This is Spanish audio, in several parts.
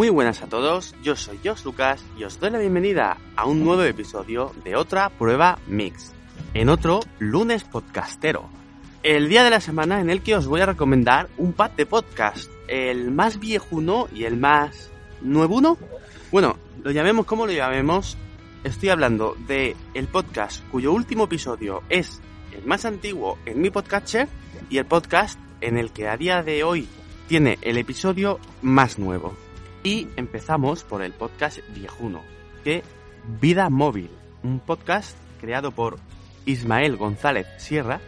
Muy buenas a todos, yo soy Jos Lucas y os doy la bienvenida a un nuevo episodio de otra prueba mix, en otro lunes podcastero. El día de la semana en el que os voy a recomendar un pack de podcast, el más viejuno y el más nuevuno. Bueno, lo llamemos como lo llamemos, estoy hablando de el podcast cuyo último episodio es el más antiguo en mi podcatcher y el podcast en el que a día de hoy tiene el episodio más nuevo. Y empezamos por el podcast viejuno, que Vida Móvil, un podcast creado por Ismael González Sierra,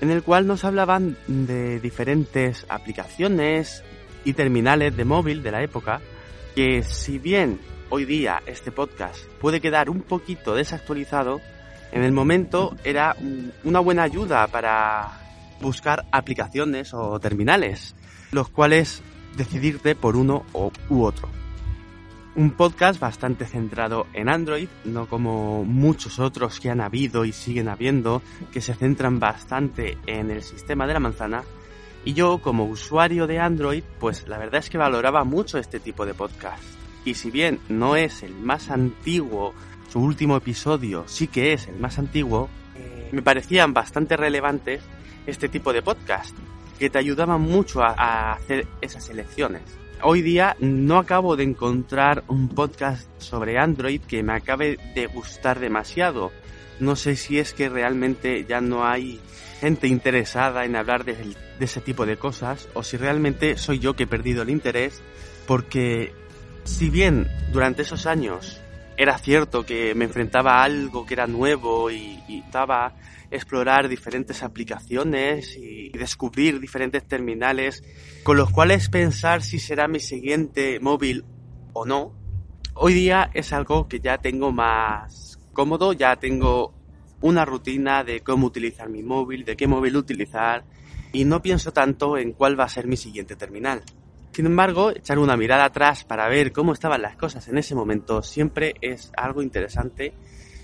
en el cual nos hablaban de diferentes aplicaciones y terminales de móvil de la época, que si bien hoy día este podcast puede quedar un poquito desactualizado, en el momento era una buena ayuda para buscar aplicaciones o terminales, los cuales decidirte por uno u otro. Un podcast bastante centrado en Android, no como muchos otros que han habido y siguen habiendo, que se centran bastante en el sistema de la manzana. Y yo, como usuario de Android, pues la verdad es que valoraba mucho este tipo de podcast. Y si bien no es el más antiguo, su último episodio sí que es el más antiguo, me parecían bastante relevantes este tipo de podcast, que te ayudaban mucho a, hacer esas elecciones. Hoy día no acabo de encontrar un podcast sobre Android que me acabe de gustar demasiado. No sé si es que realmente ya no hay gente interesada en hablar de, de ese tipo de cosas o si realmente soy yo que he perdido el interés porque si bien durante esos años era cierto que me enfrentaba a algo que era nuevo y, estaba explorar diferentes aplicaciones y descubrir diferentes terminales con los cuales pensar si será mi siguiente móvil o no. Hoy día es algo que ya tengo más cómodo, ya tengo una rutina de cómo utilizar mi móvil, de qué móvil utilizar y no pienso tanto en cuál va a ser mi siguiente terminal. Sin embargo, echar una mirada atrás para ver cómo estaban las cosas en ese momento siempre es algo interesante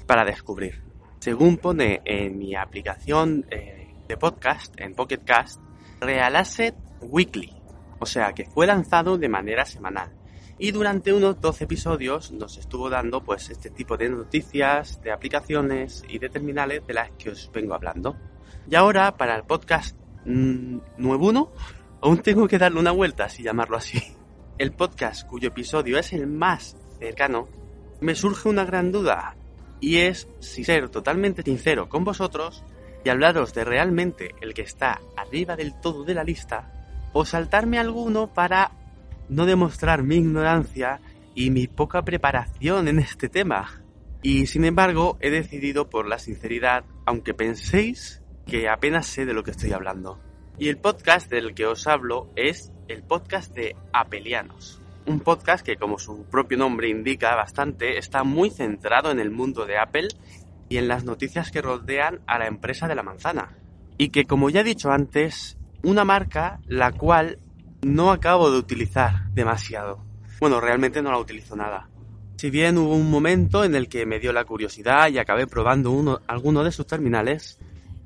para descubrir. Según pone en mi aplicación eh, de podcast, en Pocket Cast, Real Asset Weekly, o sea que fue lanzado de manera semanal. Y durante unos 12 episodios nos estuvo dando pues este tipo de noticias, de aplicaciones y de terminales de las que os vengo hablando. Y ahora para el podcast mmm, nuevo aún tengo que darle una vuelta, si llamarlo así. El podcast cuyo episodio es el más cercano, me surge una gran duda y es si ser totalmente sincero con vosotros y hablaros de realmente el que está arriba del todo de la lista o saltarme alguno para no demostrar mi ignorancia y mi poca preparación en este tema. Y sin embargo he decidido por la sinceridad, aunque penséis que apenas sé de lo que estoy hablando. Y el podcast del que os hablo es el podcast de Apelianos un podcast que, como su propio nombre indica bastante, está muy centrado en el mundo de Apple y en las noticias que rodean a la empresa de la manzana. Y que, como ya he dicho antes, una marca la cual no acabo de utilizar demasiado. Bueno, realmente no la utilizo nada. Si bien hubo un momento en el que me dio la curiosidad y acabé probando uno, alguno de sus terminales,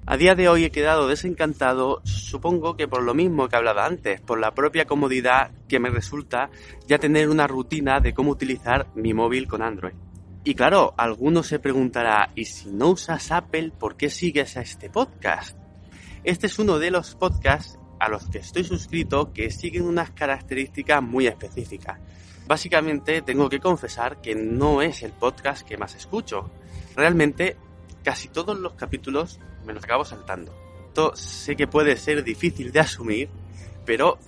a día de hoy he quedado desencantado, supongo que por lo mismo que hablaba antes, por la propia comodidad que me resulta ya tener una rutina de cómo utilizar mi móvil con Android. Y claro, alguno se preguntará, ¿y si no usas Apple, por qué sigues a este podcast? Este es uno de los podcasts a los que estoy suscrito que siguen unas características muy específicas. Básicamente tengo que confesar que no es el podcast que más escucho. Realmente casi todos los capítulos me los acabo saltando. Esto sé que puede ser difícil de asumir, pero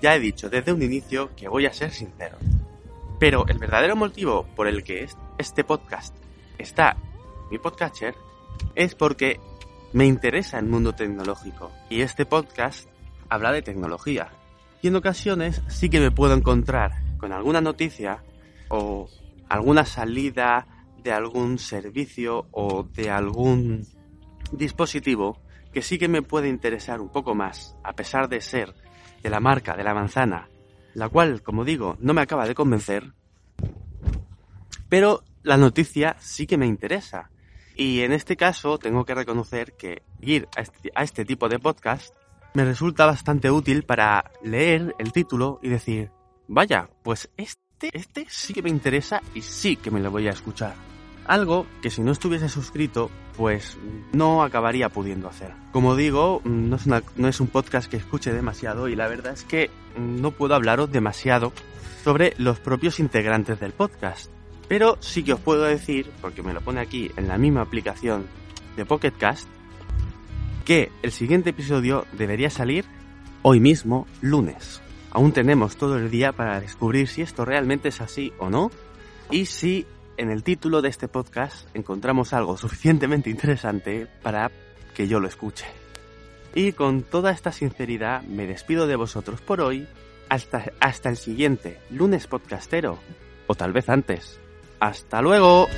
ya he dicho desde un inicio que voy a ser sincero. Pero el verdadero motivo por el que este podcast está mi podcatcher es porque me interesa el mundo tecnológico y este podcast habla de tecnología. Y en ocasiones sí que me puedo encontrar con alguna noticia o alguna salida de algún servicio o de algún dispositivo que sí que me puede interesar un poco más, a pesar de ser de la marca de la manzana, la cual, como digo, no me acaba de convencer, pero la noticia sí que me interesa. Y en este caso tengo que reconocer que ir a este, este tipo de podcast me resulta bastante útil para leer el título y decir, vaya, pues este, este sí que me interesa y sí que me lo voy a escuchar. Algo que si no estuviese suscrito, pues no acabaría pudiendo hacer. Como digo, no es, un podcast que escuche demasiado y la verdad es que no puedo hablaros demasiado sobre los propios integrantes del podcast. Pero sí que os puedo decir, porque me lo pone aquí en la misma aplicación de Pocket Cast, que el siguiente episodio debería salir hoy mismo, lunes. Aún tenemos todo el día para descubrir si esto realmente es así o no y si en el título de este podcast encontramos algo suficientemente interesante para que yo lo escuche. Y con toda esta sinceridad me despido de vosotros por hoy hasta, hasta el siguiente lunes podcastero o tal vez antes. ¡Hasta luego!